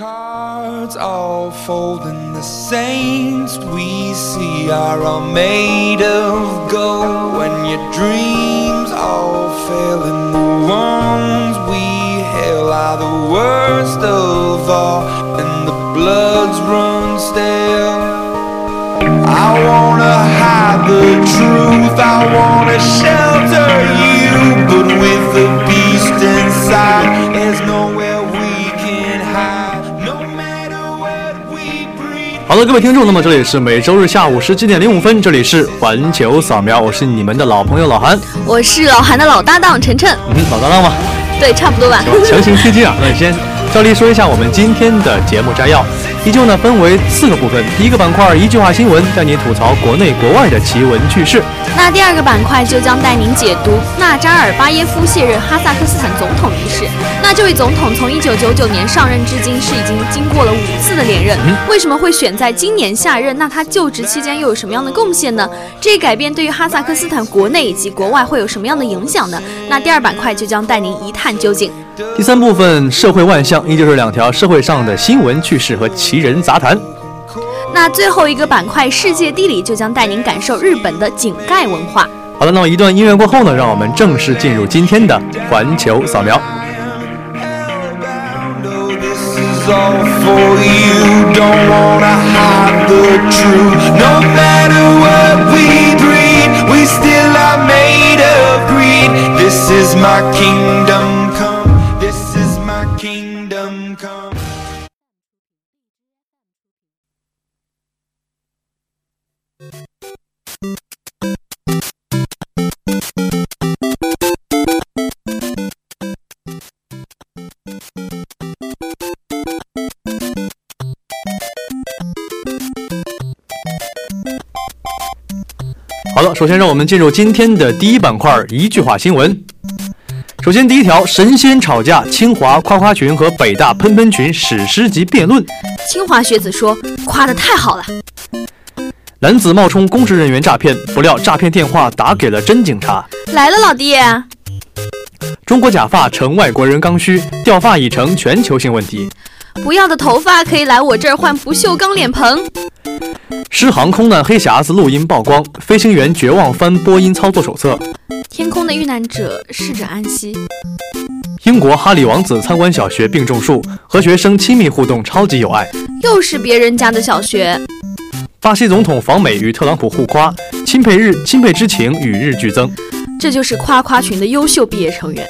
Cards all fold and the saints we see are all made of gold. When your dreams all fail and the ones we hail are the worst of all and the bloods run stale I wanna hide the truth. I wanna shelter you 的，各位听众，那么这里是每周日下午十七点零五分，这里是环球扫描，我是你们的老朋友老韩，我是老韩的老搭档晨晨，嗯，老搭档吗，对，差不多吧。强行推进啊！那先照例说一下我们今天的节目摘要，依旧呢分为四个部分。第一个板块一句话新闻，带你吐槽国内国外的奇闻趣事。那第二个板块就将带您解读纳扎尔巴耶夫卸任哈萨克斯坦总统一事。那这位总统从1999年上任至今是已经经过了五次的连任，为什么会选在今年下任？那他就职期间又有什么样的贡献呢？这一改变对于哈萨克斯坦国内以及国外会有什么样的影响呢？那第二板块就将带您一探究竟。第三部分社会万象，依旧是两条社会上的新闻趣事和奇人杂谈。那最后一个板块世界地理就将带您感受日本的井盖文化。好的，那么一段音乐过后呢，让我们正式进入今天的环球扫描。hellbound. Oh, this is all for you. Don't wanna hide the truth. No matter what we breed, we still are made of greed. This is my kingdom 首先让我们进入今天的第一板块——一句话新闻。首先，第一条，神仙吵架，清华夸夸群和北大喷喷群史诗级辩论。清华学子说：“夸的太好了。男子冒充公职人员诈骗，不料诈骗电话打给了真警察。”来了，老弟。中国假发成外国人刚需，掉发已成全球性问题。不要的头发可以来我这儿换不锈钢脸盆。失航空难黑匣子录音曝光，飞行员绝望翻播音操作手册。天空的遇难者逝者安息。英国哈里王子参观小学并种树，和学生亲密互动，超级有爱。又是别人家的小学。巴西总统访美与特朗普互夸，钦佩日钦佩之情与日俱增。这就是夸夸群的优秀毕业成员。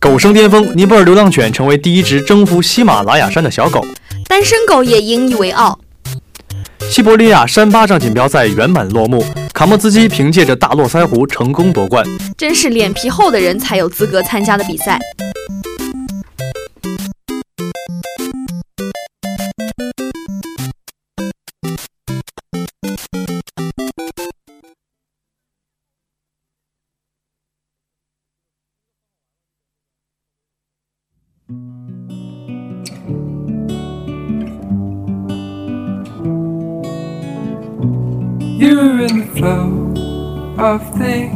狗生巅峰，尼泊尔流浪犬成为第一只征服喜马拉雅山的小狗。单身狗也引以为傲。西伯利亚山巴掌锦标赛圆满落幕，卡莫兹基凭借着大络腮胡成功夺冠。真是脸皮厚的人才有资格参加的比赛。The flow of things.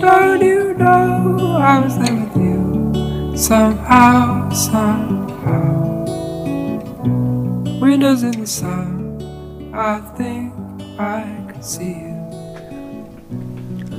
Don't you know I was there with you? Somehow, somehow. Windows in the sun. I think I could see you.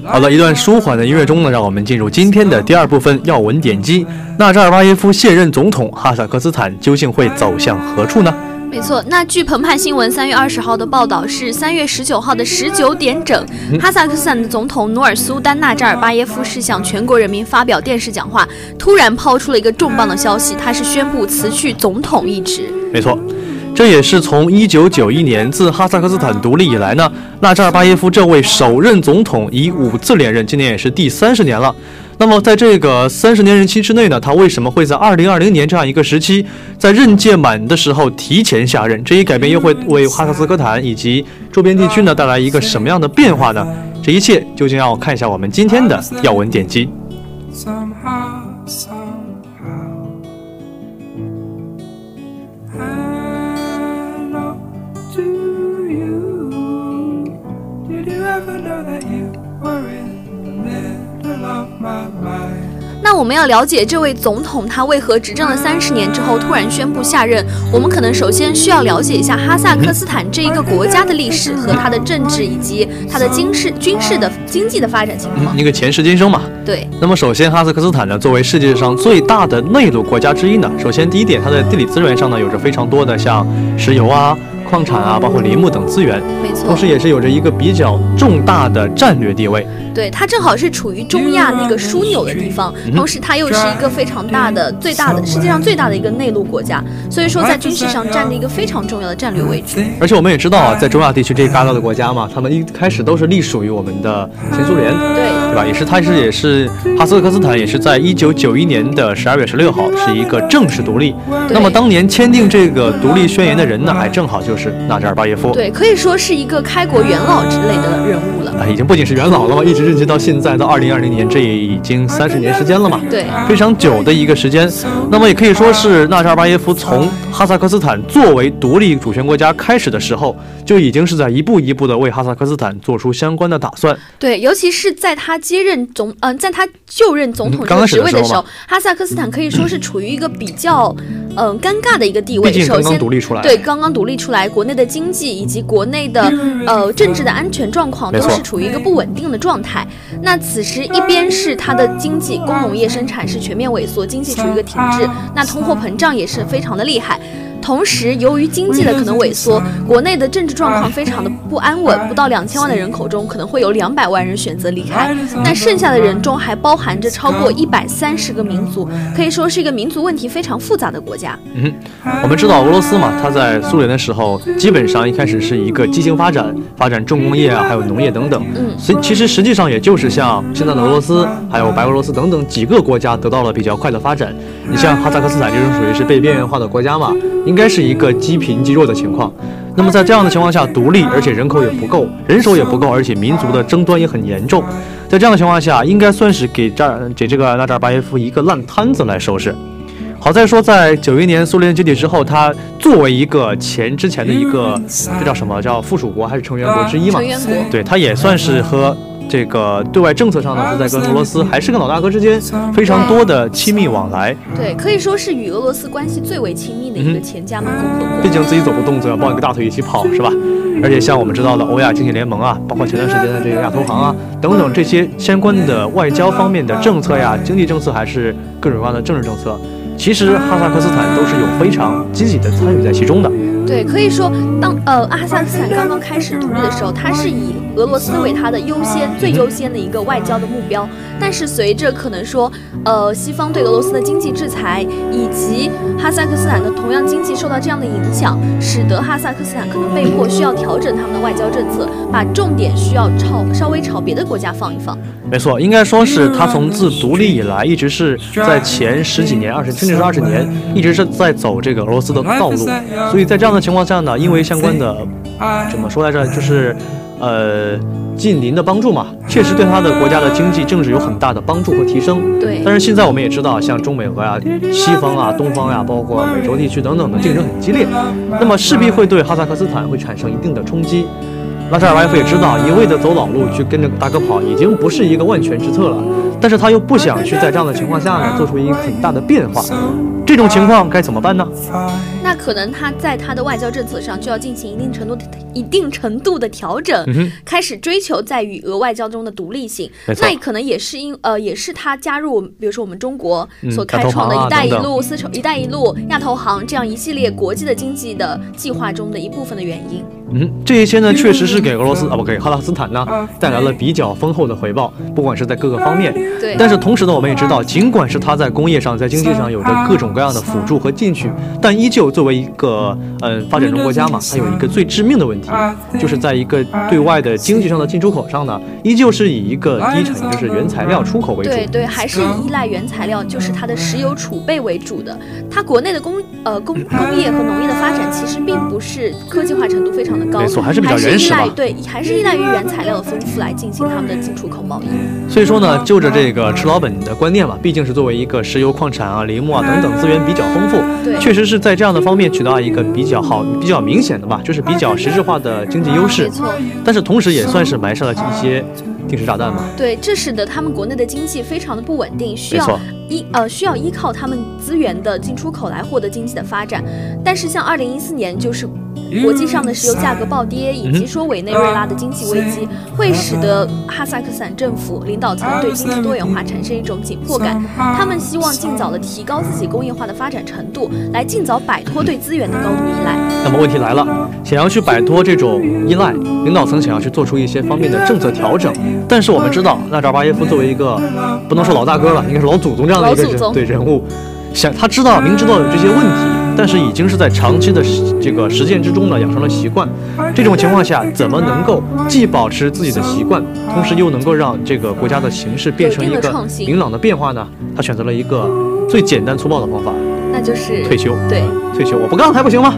好了，一段舒缓的音乐中呢，让我们进入今天的第二部分要闻点击。纳扎尔巴耶夫卸任总统，哈萨克斯坦究竟会走向何处呢？没错，那据澎湃新闻三月二十号的报道是三月十九号的十九点整，哈萨克斯坦的总统努尔苏丹纳扎尔巴耶夫是向全国人民发表电视讲话，突然抛出了一个重磅的消息，他是宣布辞去总统一职。没错，这也是从一九九一年自哈萨克斯坦独立以来呢，纳扎尔巴耶夫这位首任总统以五次连任，今年也是第三十年了。那么在这个三十年任期之内呢，他为什么会在二零二零年这样一个时期，在任届满的时候提前下任？这一改变又会为哈萨克斯坦以及周边地区呢带来一个什么样的变化呢？这一切究竟要看一下我们今天的要闻点击。那我们要了解这位总统他为何执政了三十年之后突然宣布下任，我们可能首先需要了解一下哈萨克斯坦这一个国家的历史和它的政治以及它的军事、军事的经济的发展情况。一个前世今生嘛。对，那么首先，哈萨克斯坦呢，作为世界上最大的内陆国家之一呢，首先第一点，它的地理资源上呢，有着非常多的像石油啊、矿产啊，包括林木等资源，没错同，时也是有着一个比较重大的战略地位。对，它正好是处于中亚那个枢纽的地方，同时它又是一个非常大的、最大的世界上最大的一个内陆国家，所以说在军事上占着一个非常重要的战略位置。而且我们也知道啊，在中亚地区这一旮旯的国家嘛，他们一开始都是隶属于我们的前苏联，对，对吧？也是，它是也是哈萨克斯坦，也是在一九九一年的十二月十六号是一个正式独立。那么当年签订这个独立宣言的人呢，还正好就是纳扎尔巴耶夫。对，可以说是一个开国元老之类的人物了。啊，已经不仅是元老了嘛，一直任期到现在，到二零二零年，这也已经三十年时间了嘛，对非常久的一个时间。那么也可以说是纳扎尔巴耶夫从哈萨克斯坦作为独立主权国家开始的时候，就已经是在一步一步的为哈萨克斯坦做出相关的打算。对，尤其是在他接任总，嗯、在他就任总统这个嗯刚职位的时候的时候，哈萨克斯坦可以说是处于一个比较，嗯、尴尬的一个地位。毕竟刚刚，独立出来，对，刚刚独立出来，国内的经济以及国内的呃政治的安全状况都是处于一个不稳定的状态。那此时一边是它的经济工农业生产是全面萎缩，经济处于一个停滞，那通货膨胀也是非常的厉害。同时，由于经济的可能萎缩，国内的政治状况非常的不安稳，不到两千万的人口中，可能会有两百万人选择离开。那剩下的人中还包含着超过一百三十个民族，可以说是一个民族问题非常复杂的国家。嗯我们知道俄罗斯嘛，它在苏联的时候，基本上一开始是一个畸形发展，发展重工业啊，还有农业等等。嗯所以其实实际上也就是像现在的俄罗斯，还有白俄罗斯等等几个国家得到了比较快的发展。你像哈萨克斯坦这种属于是被边缘化的国家嘛，应该是一个积贫积弱的情况。那么在这样的情况下，独立，而且人口也不够，人手也不够，而且民族的争端也很严重。在这样的情况下，应该算是给这儿给这个纳扎尔巴耶夫一个烂摊子来收拾。好在说，在九一年苏联解体之后，他作为一个前之前的一个这叫什么叫附属国还是成员国之一嘛成？员国。对，他也算是和这个对外政策上呢是在跟俄罗斯还是跟老大哥之间非常多的亲密往来。对，可以说是与俄罗斯关系最为亲密的一个前加盟共和国。毕竟自己走不动，总要抱一个大腿一起跑，是吧？而且像我们知道的欧亚经济联盟啊，包括前段时间的这个亚投行啊等等这些相关的外交方面的政策呀、经济政策还是各种各样的政治政策，其实哈萨克斯坦都是有非常积极的参与在其中的。对，可以说，当呃哈萨克斯坦刚刚开始独立的时候，它是以俄罗斯为它的优先、最优先的一个外交的目标。但是随着可能说，呃，西方对俄罗斯的经济制裁，以及哈萨克斯坦的同样经济受到这样的影响，使得哈萨克斯坦可能被迫需要调整他们的外交政策，把重点需要朝稍微朝别的国家放一放。没错，应该说是他从自独立以来，一直是在前十几年、二十甚至是二十年，一直是在走这个俄罗斯的道路。所以在这样的情况下呢，因为相关的怎么说来着，就是呃近邻的帮助嘛，确实对他的国家的经济政治有很大的帮助和提升。对，但是现在我们也知道，像中美俄呀、西方啊、东方呀，包括美洲地区等等的竞争很激烈，那么势必会对哈萨克斯坦会产生一定的冲击。拉扎尔巴耶夫也知道，一味的走老路去跟着大哥跑，已经不是一个万全之策了。但是他又不想去在这样的情况下呢，做出一个很大的变化。这种情况该怎么办呢？那可能他在他的外交政策上就要进行一定程度的一定程度的调整，嗯，开始追求在与俄外交中的独立性。那可能也是因呃，也是他加入，比如说我们中国嗯所开创的“亚投行啊一带一路”、丝绸“一带一路”、亚投行这样一系列国际的经济的计划中的一部分的原因。嗯，这一些呢，确实是给俄罗斯啊，不给哈萨克斯坦呢带来了比较丰厚的回报，不管是在各个方面，对，但是同时呢，我们也知道，尽管是他在工业上、在经济上有着各种各样的辅助和进取，但依旧作为一个嗯发展中国家嘛，它有一个最致命的问题，就是在一个对外的经济上的进出口上呢，依旧是以一个低产业就是原材料出口为主。对对，还是以依赖原材料，就是它的石油储备为主的。它国内的工呃工工业和农业的发展其实并不是科技化程度非常的高，没错还是比较依原始吧赖对，还是依赖于原材料的丰富来进行他们的进出口。贸易。所以说呢，就着这个吃老本的观念嘛，毕竟是作为一个石油矿产啊、林木啊等等资源比较丰富，对。确实是在这样的方面取得一个比较好、比较明显的吧，就是比较实质化的经济优势没。错，但是同时也算是埋下了一些定时炸弹嘛。对，这使得他们国内的经济非常的不稳定，需要依呃需要依靠他们资源的进出口来获得经济的发展。但是像二零一四年就是。国际上的石油价格暴跌，以及说委内瑞拉的经济危机，会使得哈萨克斯坦政府领导层对经济多元化产生一种紧迫感。他们希望尽早的提高自己工业化的发展程度，来尽早摆脱对资源的高度依赖。那么问题来了，想要去摆脱这种依赖，领导层想要去做出一些方面的政策调整，但是我们知道，纳扎尔巴耶夫作为一个不能说老大哥了，应该是老祖宗这样的一个人对人物，想他知道明知道有这些问题，但是已经是在长期的这个实践之中呢养成了习惯。这种情况下，怎么能够既保持自己的习惯，同时又能够让这个国家的形势变成一个明朗的变化呢？他选择了一个最简单粗暴的方法，那就是退休。对，退休，我不干还不行吗？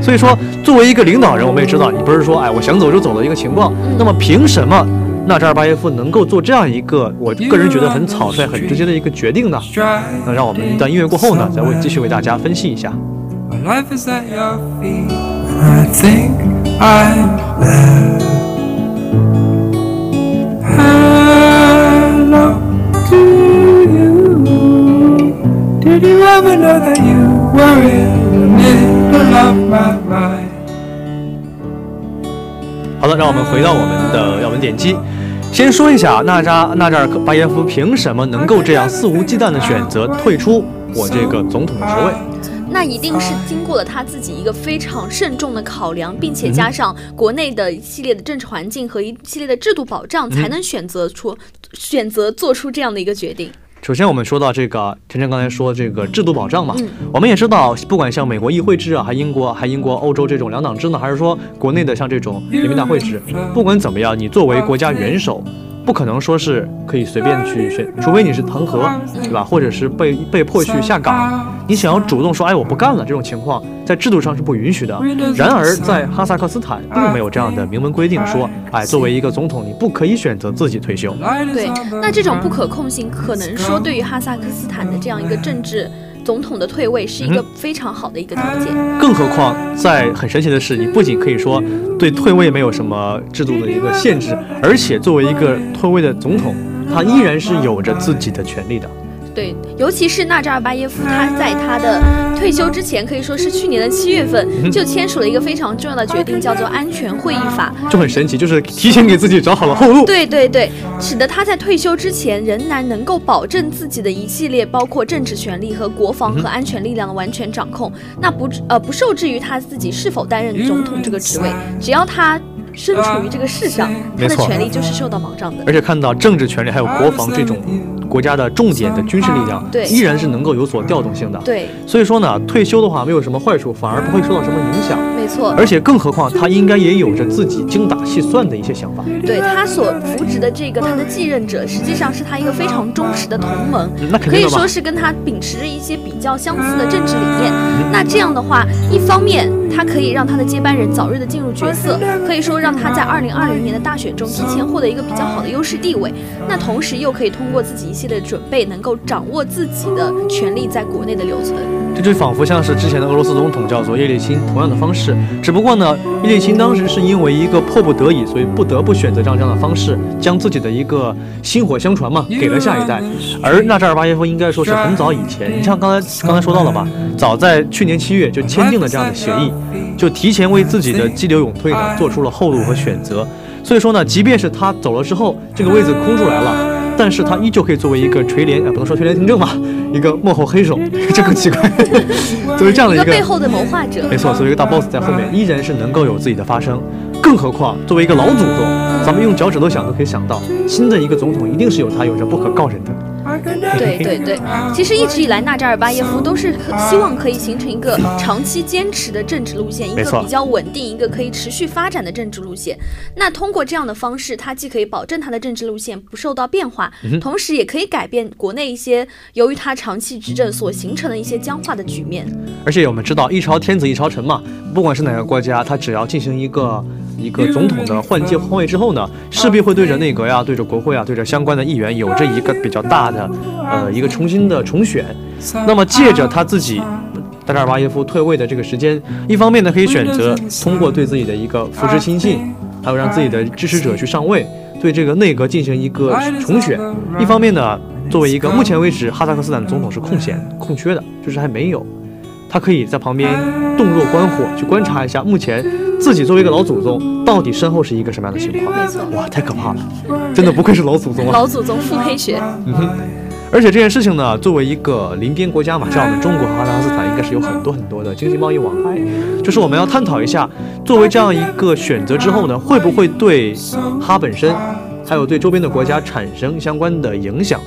所以说，作为一个领导人，我们也知道，你不是说哎我想走就走的一个情况。那么凭什么纳扎尔巴耶夫能够做这样一个我个人觉得很草率、很直接的一个决定呢？那让我们一段音乐过后呢，再为继续为大家分析一下。Life you. Did you ever know that you were in the middle of my mind? 好的，让我们回到我们的要闻点击。先说一下纳扎纳扎尔巴耶夫凭什么能够这样肆无忌惮地选择退出我这个总统的职位？那一定是经过了他自己一个非常慎重的考量，并且加上国内的一系列的政治环境和一系列的制度保障，才能选择出选择做出这样的一个决定。首先，我们说到这个，晨晨刚才说这个制度保障嘛，嗯。我们也知道，不管像美国议会制啊，还英国、还英国、欧洲这种两党制呢，还是说国内的像这种人民大会制，不管怎么样，你作为国家元首，不可能说是可以随便去选，除非你是弹劾，对吧？或者是被被迫去下岗，你想要主动说，哎，我不干了，这种情况在制度上是不允许的。然而，在哈萨克斯坦并没有这样的明文规定，说，哎，作为一个总统，你不可以选择自己退休。对，那这种不可控性，可能说对于哈萨克斯坦的这样一个政治总统的退位，是一个非常好的一个条件。更何况，在很神奇的是，你不仅可以说对退位没有什么制度的一个限制，而且作为一个退位的总统，他依然是有着自己的权利的。对，尤其是纳扎尔巴耶夫，他在他的退休之前，可以说是去年的七月份就签署了一个非常重要的决定，叫做《安全会议法》。就很神奇，就是提前给自己找好了后路。对对对，使得他在退休之前仍然能够保证自己的一系列包括政治权利和国防和安全力量的完全掌控，那不呃不受制于他自己是否担任总统这个职位，只要他身处于这个世上，他的没错权利就是受到保障的。而且看到政治权利还有国防这种国家的重点的军事力量，对依然是能够有所调动性的。对，所以说呢，退休的话没有什么坏处，反而不会受到什么影响。没错。而且更何况他应该也有着自己精打细算的一些想法。对他所扶植的这个他的继任者，实际上是他一个非常忠实的同盟，嗯那可以说是跟他秉持着一些比较相似的政治理念。那这样的话，一方面他可以让他的接班人早日的进入角色，可以说让他在二零二零年的大选中提前获得一个比较好的优势地位。那同时又可以通过自己一系列的准备，能够掌握自己的权力在国内的留存。这就仿佛像是之前的俄罗斯总统叫做叶利钦同样的方式，只不过呢，叶利钦当时是因为一个迫不得已，所以不得不选择这样这样的方式，将自己的一个薪火相传嘛，给了下一代。而纳扎尔巴耶夫应该说是很早以前，你像刚才刚才说到了吧，早在去年七月就签订了这样的协议，就提前为自己的激流勇退呢做出了后路和选择。所以说呢，即便是他走了之后，这个位子空出来了。但是他依旧可以作为一个垂帘，啊，不能说垂帘听政吧，一个幕后黑手，这更奇怪。作为这样的一个背后的谋划者，没错，作为一个大 boss 在后面，依然是能够有自己的发声。更何况作为一个老祖宗，咱们用脚趾头想都可以想到，新的一个总统一定是有他有着不可告人的。对对对，其实一直以来，纳扎尔巴耶夫都是希望可以形成一个长期坚持的政治路线，一个比较稳定、一个可以持续发展的政治路线。那通过这样的方式，他既可以保证他的政治路线不受到变化，同时也可以改变国内一些由于他长期执政所形成的一些僵化的局面。而且我们知道，一朝天子一朝臣嘛，不管是哪个国家，他只要进行一个一个总统的换届换位之后呢，势必会对着内阁呀、对着国会啊、对着相关的议员有着一个比较大的呃一个重新的重选。那么借着他自己达尔巴耶夫退位的这个时间，一方面呢可以选择通过对自己的一个扶持亲信，还有让自己的支持者去上位，对这个内阁进行一个重选；一方面呢，作为一个目前为止哈萨克斯坦总统是空闲空缺的，就是还没有。他可以在旁边洞若观火，去观察一下目前自己作为一个老祖宗，到底身后是一个什么样的情况。没错哇，太可怕了，真的不愧是老祖宗啊！老祖宗腹黑学，而且这件事情呢，作为一个邻边国家嘛，像我们中国和哈萨克斯坦应该是有很多很多的经济贸易往来，就是我们要探讨一下，作为这样一个选择之后呢，会不会对哈本身，还有对周边的国家产生相关的影响？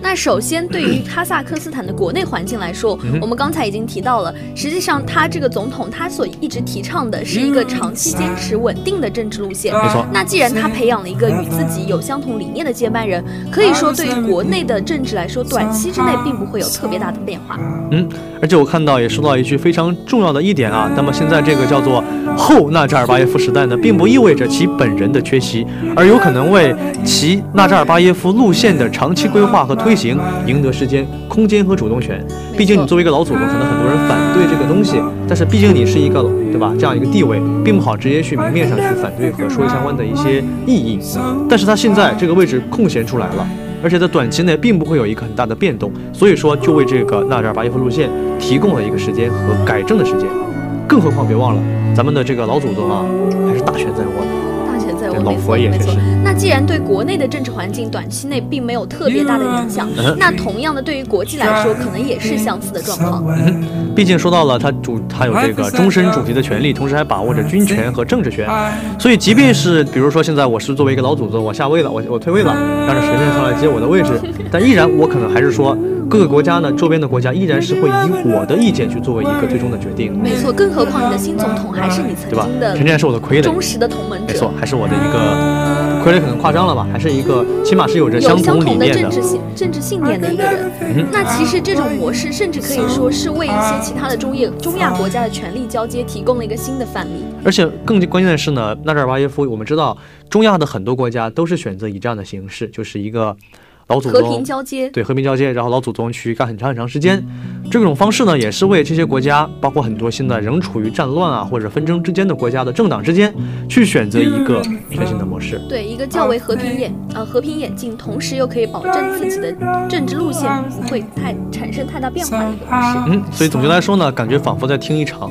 那首先，对于哈萨克斯坦的国内环境来说，嗯我们刚才已经提到了，实际上他这个总统他所一直提倡的是一个长期坚持稳定的政治路线。没错那既然他培养了一个与自己有相同理念的接班人，可以说对于国内的政治来说，短期之内并不会有特别大的变化。嗯，而且我看到也说到一句非常重要的一点啊，那么现在这个叫做后纳扎尔巴耶夫时代呢，并不意味着其本人的缺席，而有可能为其纳扎尔巴耶夫路线的长期规划和推行赢得时间、空间和主动权。毕竟你作为一个老祖宗，可能很多人反对这个东西，但是毕竟你是一个对吧这样一个地位，并不好直接去明面上去反对和说相关的一些异议。但是他现在这个位置空闲出来了。而且在短期内并不会有一个很大的变动，所以说就为这个纳扎尔巴耶夫路线提供了一个时间和改正的时间。更何况别忘了，咱们的这个老祖宗啊，还是大权在握的。没错佛爷没错。那既然对国内的政治环境短期内并没有特别大的影响嗯，那同样的对于国际来说，可能也是相似的状况。毕竟说到了他主，他有这个终身主席的权利，同时还把握着军权和政治权。所以，即便是比如说现在我是作为一个老祖宗，我下位了，我我退位了，让着神仙上来接我的位置，但依然我可能还是说各个国家呢，周边的国家依然是会以我的意见去作为一个最终的决定，没错，更何况你的新总统还是你曾经？的陈建是我的傀儡，忠实的同盟者没错，，还是我的一个傀儡，可能夸张了吧，还是一个起码是有着相同理念的。政治信政治信念的一个人。嗯那其实这种模式，甚至可以说是为一些其他的中亚中亚国家的权力交接提供了一个新的范例。而且更关键的是呢，纳扎尔巴耶夫，我们知道中亚的很多国家都是选择以这样的形式，就是一个老祖和宗平交接，对和平交接，然后老祖宗去干很长很长时间。这种方式呢，也是为这些国家，包括很多现在仍处于战乱啊或者纷争之间的国家的政党之间，去选择一个全新的模式。对一个较为和平眼呃和平眼镜，同时又可以保证自己的政治路线不会太产生太大变化的一个模式。嗯，所以总结来说呢，感觉仿佛在听一场，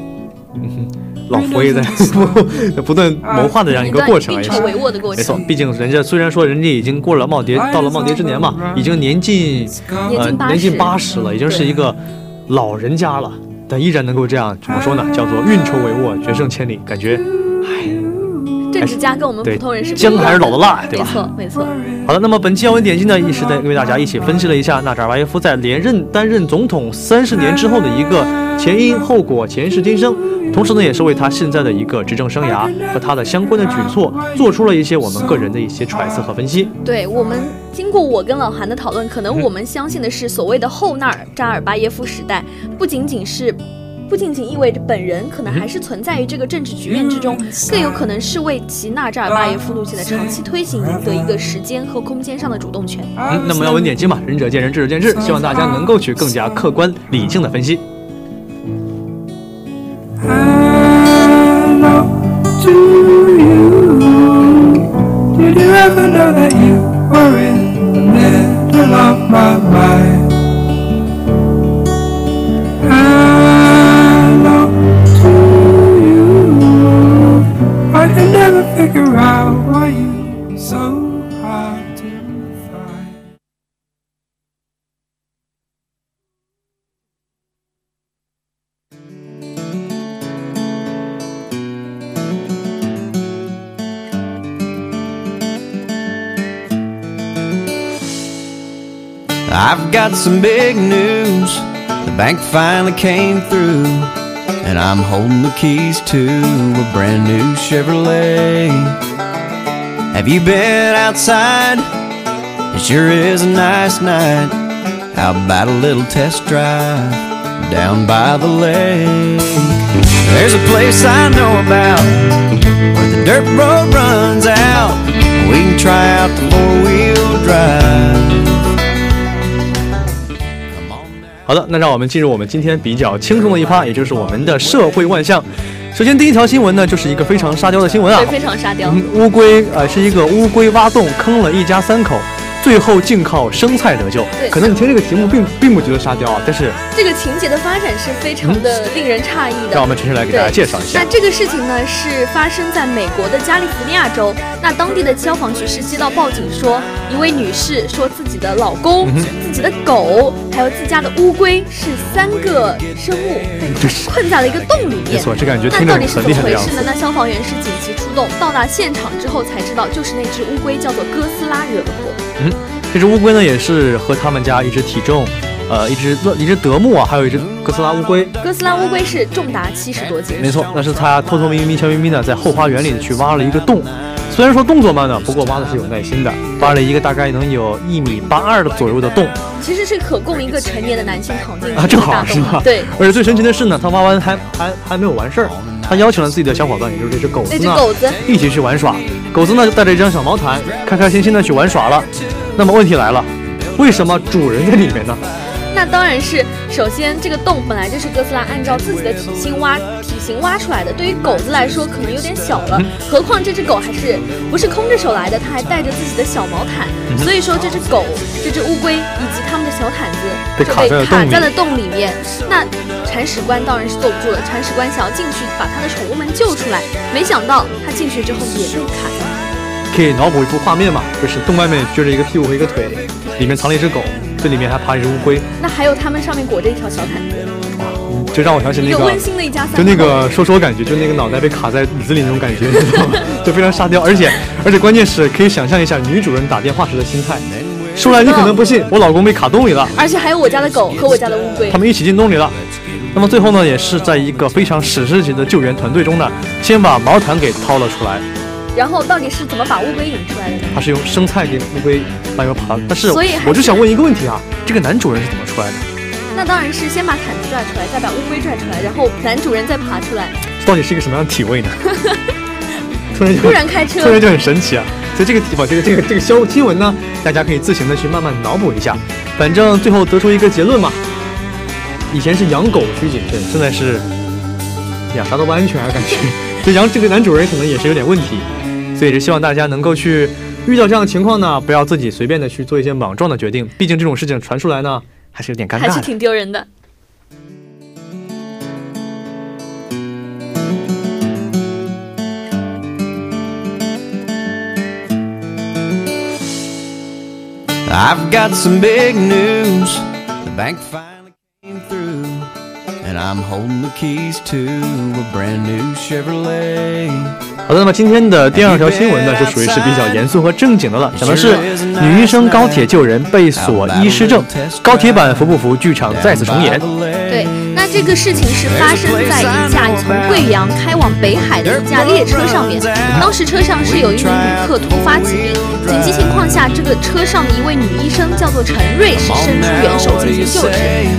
嗯哼，老佛爷在 不断谋划的这样一个过程而已。运筹帷幄的过没错，，毕竟人家虽然说人家已经过了耄耋，到了耄耋之年嘛，已经年近呃年近八十，了，已经是一个老人家了，但依然能够这样怎么说呢？叫做运筹帷幄，决胜千里，感觉政治家跟我们普通人是姜样还是老的辣，对没吧？错没错。好的，那么本期要闻点击呢，也是在为大家一起分析了一下纳扎尔巴耶夫在连任担任总统三十年之后的一个前因后果、前世今生，同时呢，也是为他现在的一个执政生涯和他的相关的举措做出了一些我们个人的一些揣测和分析。对我们经过我跟老韩的讨论，可能我们相信的是，所谓的后纳尔扎尔巴耶夫时代，不仅仅是。不仅仅意味着本人可能还是存在于这个政治局面之中，更有可能是为其纳扎尔巴耶夫路线的长期推行赢得一个时间和空间上的主动权。嗯，那么要问点睛嘛，仁者见仁，智者见智，希望大家能够去更加客观理性的分析。Bank finally came through, and I'm holding the keys to a brand new Chevrolet. Have you been outside? It sure is a nice night. How about a little test drive down by the lake? There's a place I know about where the dirt road runs out. We can try out the four wheel drive. 好的，那让我们进入我们今天比较轻松的一趴，也就是我们的社会万象。首先，第一条新闻呢，就是一个非常沙雕的新闻啊对，，非常沙雕。嗯，乌龟呃是一个乌龟挖洞坑了一家三口，最后竟靠生菜得救对。可能你听这个题目并并不觉得沙雕啊，但是这个情节的发展是非常的令人诧异的。让我们陈晨来给大家介绍一下那。这个事情呢，是发生在美国的加利福尼亚州。那当地的消防局是接到报警说，一位女士说自己的老公、嗯自己的狗，还有自家的乌龟是三个生物被 困在了一个洞里面。没错，这感觉听着那到底是很怎么回事呢？那消防员是紧急出动，到达现场之后才知道，就是那只乌龟叫做哥斯拉惹的祸。这只乌龟呢，也是和他们家一只体重，呃，一只一只德牧啊，还有一只哥斯拉乌龟。哥斯拉乌龟是重达七十多斤。没错，那是它偷偷咪咪、悄咪咪的在后花园里去挖了一个洞。虽然说动作慢呢，不过挖的是有耐心的，挖了一个大概能有一米八二的左右的洞其实是可供一个成年的男性躺进去啊，的正好是吧？对，而且最神奇的是呢，他挖完还还还没有完事儿，他邀请了自己的小伙伴，也就是这只狗子那只呢，狗子一起去玩耍。狗子呢就带着一张小毛毯，开开心心的去玩耍了。那么问题来了，为什么主人在里面呢？那当然是，首先这个洞本来就是哥斯拉按照自己的体型挖体型挖出来的，对于狗子来说可能有点小了，嗯何况这只狗还是不是空着手来的，它还带着自己的小毛毯，嗯所以说这只狗、这只乌龟以及它们的小毯子被就卡在了洞里被卡在了洞里面。那铲屎官当然是坐不住了，铲屎官想要进去把他的宠物们救出来，没想到他进去之后也被卡在了。可以脑补一幅画面嘛，就是洞外面撅着一个屁股和一个腿，里面藏了一只狗，最里面还爬一只乌龟，那还有它们上面裹着一条小毯子，就让我想起那个温馨的一家三口。就那个说说感觉，就那个脑袋被卡在椅子里那种感觉，你知道吗？就非常沙雕，而且而且关键是可以想象一下女主人打电话时的心态。说来你可能不信，我老公被卡洞里了，而且还有我家的狗和我家的乌龟他。们一起进洞里了。那么最后呢，也是在一个非常史诗级的救援团队中呢，先把毛毯给掏了出来。然后到底是怎么把乌龟引出来的呢？他是用生菜给乌龟慢慢爬，但是所以我就想问一个问题啊，这个男主人是怎么出来的？那当然是先把毯子拽出来，再把乌龟拽出来，然后男主人再爬出来，到底是一个什么样的体位呢？突然就突然开车突然就很神奇啊！所以这个地方，这个这个这个消新闻呢，大家可以自行的去慢慢脑补一下。反正最后得出一个结论嘛，以前是养狗需谨慎，现在是养啥都不安全啊，感觉。就养这个男主人可能也是有点问题，所以是希望大家能够去遇到这样的情况呢，不要自己随便的去做一些莽撞的决定，毕竟这种事情传出来呢，还是有点尴尬还是。挺丢人的。I've got some big news. The bank finally came through, and I'm holding the keys to a brand new Chevrolet. 好的，那么今天的第二条新闻呢，就属于是比较严肃和正经的了，讲的是女医生高铁救人被锁医师证，高铁版服不服？剧场再次重演。对，这个事情是发生在一架从贵阳开往北海的一架列车上面。当时车上是有一名旅客突发疾病，紧急情况下，这个车上的一位女医生叫做陈瑞，是伸出援手进行救治。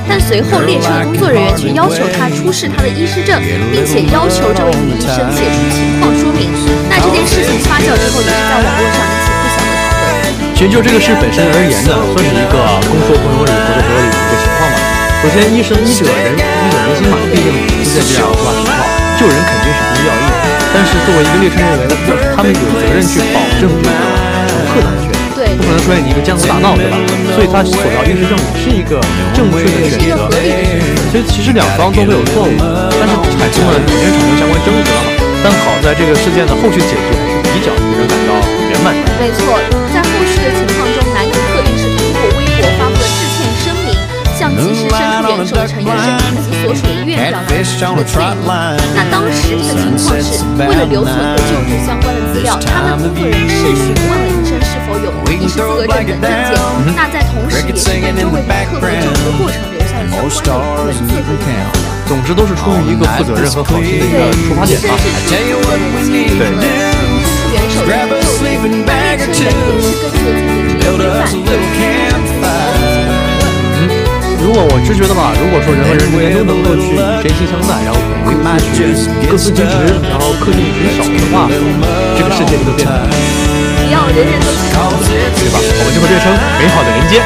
但随后列车的工作人员却要求她出示她的医师证，并且要求这位女医生写出情况说明。那这件事情发酵之后，也是在网络上引起不小的讨论。其实就这个事本身而言呢，算是一个公说朋友理，婆说婆友理的一个情况嘛。首先，医生医者仁医者仁心嘛，毕竟出现这样突发情况，救人肯定是第一要义。但是作为一个列车人员，他们有责任去保证这个乘客的安全。对不可能出现你一个江湖大闹，对吧？所以他索要医师证也是一个正确的选择。所以其实两方都没有错误，但是产生了肯定产生相关争执了嘛。但好在这个事件的后续解决还是比较令人感到圆满的。没错，在后续的情况中，男及时伸出援手的陈医生以及所属的医院表达了歉意。那当时这个情况是为了留存和救治相关的资料，他们工作人员是询问了医生是否有议事资格证等证件。那在同时，也是对周慧平课和就职过程留下了相关的文字和影像。总之都是出于一个负责任和好心的一个出发点啊。对。元首的就职，那历史本也是根据了今年的规范。如果我是觉得吧，如果说人和人之间都能够去真心相待，然后互去各司其职，然后恪尽职守的话，这个世界就变得只要人人都是，对吧？我们就会变成美好的人间。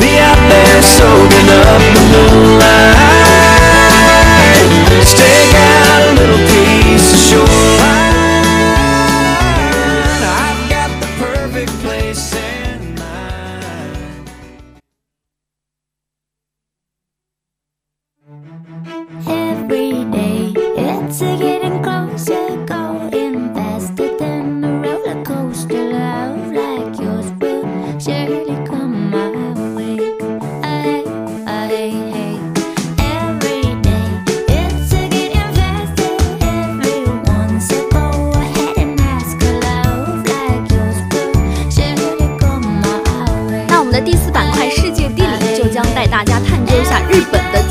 Be out there soaking up the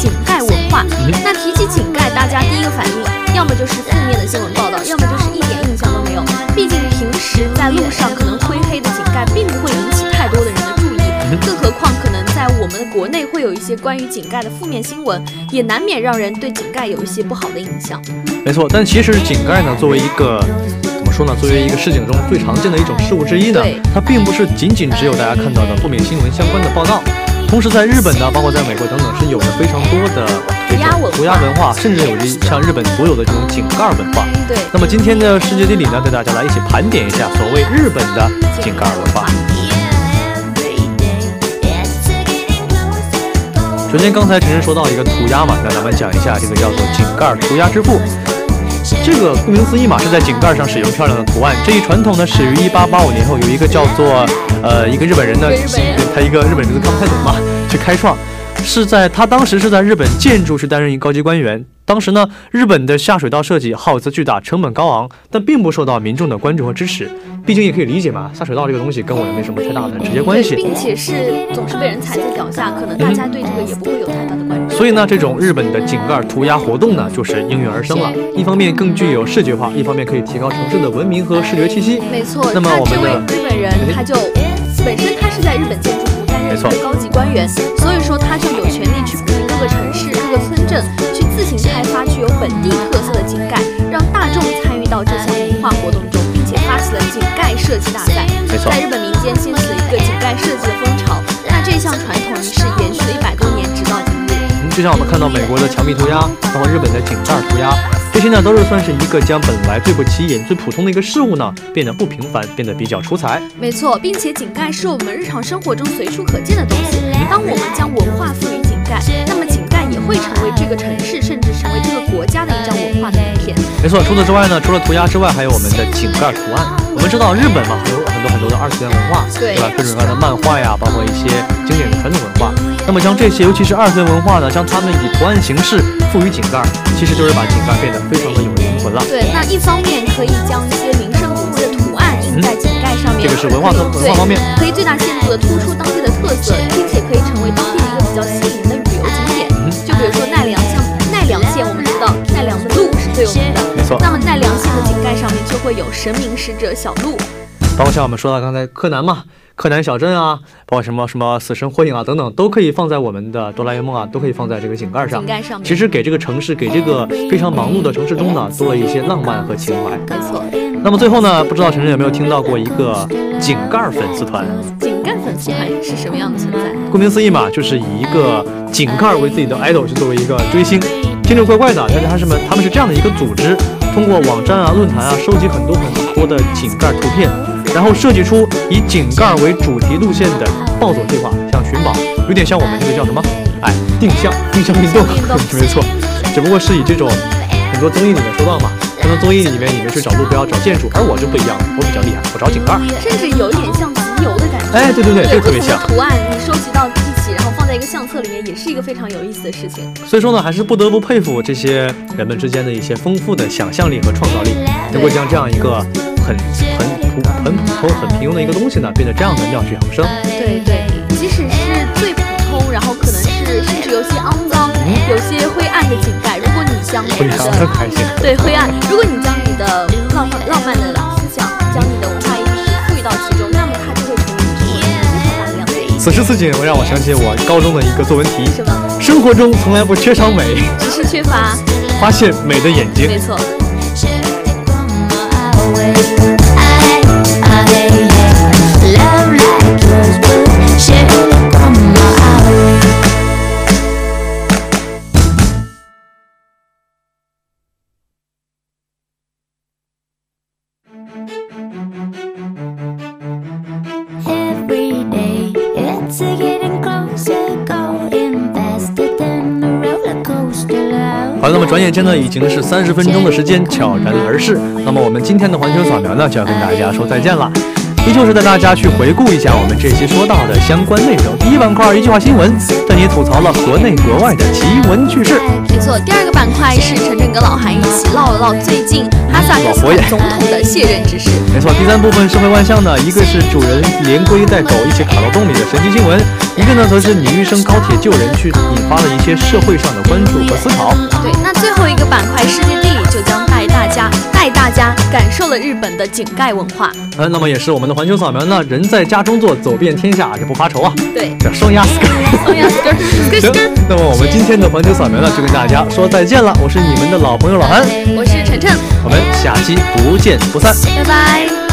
井盖文化。那提起井盖，大家第一个反应要么就是负面的新闻报道，要么就是一点印象都没有。毕竟平时在路上可能灰黑的井盖并不会引起太多的人的注意，更何况可能在我们的国内会有一些关于井盖的负面新闻，也难免让人对井盖有一些不好的印象。没错，但其实井盖呢，作为一个怎么说呢？作为一个市井中最常见的一种事物之一呢，它并不是仅仅只有大家看到的负面新闻相关的报道。同时，在日本呢，包括在美国等等，是有着非常多的这种涂鸦文化，甚至有着像日本独有的这种井盖文化。对，那么今天的世界地理呢，带大家来一起盘点一下所谓日本的井盖文化。首先，刚才陈晨说到一个涂鸦嘛，那咱们讲一下这个叫做井盖涂鸦之父。这个顾名思义嘛，是在井盖上使用漂亮的图案。这一传统呢，始于一八八五年后，有一个叫做呃一个日本人呢，他一个日本名字看不太懂嘛，去开创。是在他当时是在日本建筑去担任一高级官员。当时呢，日本的下水道设计耗资巨大，成本高昂，但并不受到民众的关注和支持。毕竟也可以理解嘛，下水道这个东西跟我也没什么太大的直接关系。并且是总是被人踩在脚下，可能大家对这个也不会有太大的关注。所以呢，这种日本的井盖涂鸦活动呢，就是应运而生了。一方面更具有视觉化，一方面可以提高城市的文明和视觉气息。没错，那么我们的日本人他就本身他是在日本建筑部担任高级官员，所以说他就有权利去鼓励各个城市、各个村镇去自行开发具有本地特色的井盖，让大众参与到这项文化活动中，并且发起了井盖设计大赛。没错在日本民间掀起了一个井盖设计的风潮。那这项传统仪式延续了一百多年，直到今日。嗯，就像我们看到美国的墙壁涂鸦，包括日本的井盖涂鸦，这些呢都是算是一个将本来最不起眼、最普通的一个事物呢，变得不平凡，变得比较出彩。没错，并且井盖是我们日常生活中随处可见的东西。当我们将文化赋予那么井盖也会成为这个城市，甚至成为这个国家的一张文化的名片。没错，除此之外呢，除了涂鸦之外，还有我们的井盖图案。我们知道日本嘛，有很多很多的二次元文化，对吧？各种各样的漫画呀，包括一些经典的传统文化。那么将这些，尤其是二次元文化呢，将它们以图案形式赋予井盖，其实就是把井盖变得非常的有灵魂了。对，那一方面可以将一些名胜古迹的图案印在上面，这个是文化特文化方面。可以最大限度的突出当地的特色，并且可以成为当地一个比较吸引人的旅游景点。嗯就比如说奈良，像奈良县，我们知道奈良的鹿是最有名的，没错那么奈良县的井盖上面就会有神明使者小鹿。包括像我们说到刚才柯南嘛，柯南小镇啊，包括什么什么死神火影啊等等，都可以放在我们的哆啦 A 梦啊，都可以放在这个井盖上井。盖上面，其实给这个城市，给这个非常忙碌的城市中呢，多了一些浪漫和情怀。没错，那么最后呢，不知道晨晨有没有听到过一个井盖粉丝团？井盖粉丝团是什么样的存在？顾名思义嘛，就是以一个井盖为自己的 idol 去作为一个追星，听着怪怪的，但是他是们他们是这样的一个组织，通过网站啊、论坛啊，收集很多很多的井盖图片，然后设计出以井盖为主题路线的暴走计划，像寻宝，有点像我们这个叫什么？哎，定向定向运动定向运动，没错，只不过是以这种很多综艺里面说到嘛，综艺里面你们去找路标、找建筑，而我就不一样，我比较厉害，我找井盖。甚至有一点像集邮的感觉。哎，对对对，这个特别像。图案你收集到一起，然后放在一个相册里面，也是一个非常有意思的事情。所以说呢，还是不得不佩服这些人们之间的一些丰富的想象力和创造力，能够将这样一个很很普很普通、很平庸的一个东西呢，变得这样的妙趣横生。对对，即使是最普通，然后可能是甚至有些肮脏、有些灰暗的非常的开心。对灰暗，如果你将你的浪漫浪漫的思想，将你的文化意识赋予到其中，那么它就会成为你生活中无可打量的一部分。此时此景，让我想起我高中的一个作文题：什么？生活中从来不缺少美，只是缺乏，发现美的眼睛没。错。已经是三十分钟的时间悄然而逝。那么我们今天的环球扫描呢，就要跟大家说再见了。依旧是带大家去回顾一下我们这期说到的相关内容。第一板块一句话新闻，带你吐槽了国内国外的奇闻趣事。没错，第二个板块是晨晨跟老韩一起唠了唠最近哈萨克斯坦总统的卸任之事。没错，第三部分社会万象呢，一个是主人连龟带狗一起卡到洞里的神奇新闻，一个呢则是女医生高铁救人去引发了一些社会上的关注和思考。对，那最后一个板块世界地理就将带大家带大家感受了日本的井盖文化。呃，那么也是我们的环球扫描呢，人在家中坐，走遍天下就不发愁啊，对，叫双压死狗。欧阳斯根儿，斯根行那么我们今天的环球扫描呢，就跟大家说再见了。我是你们的老朋友老韩，我是晨晨，我们下期不见不散。拜拜。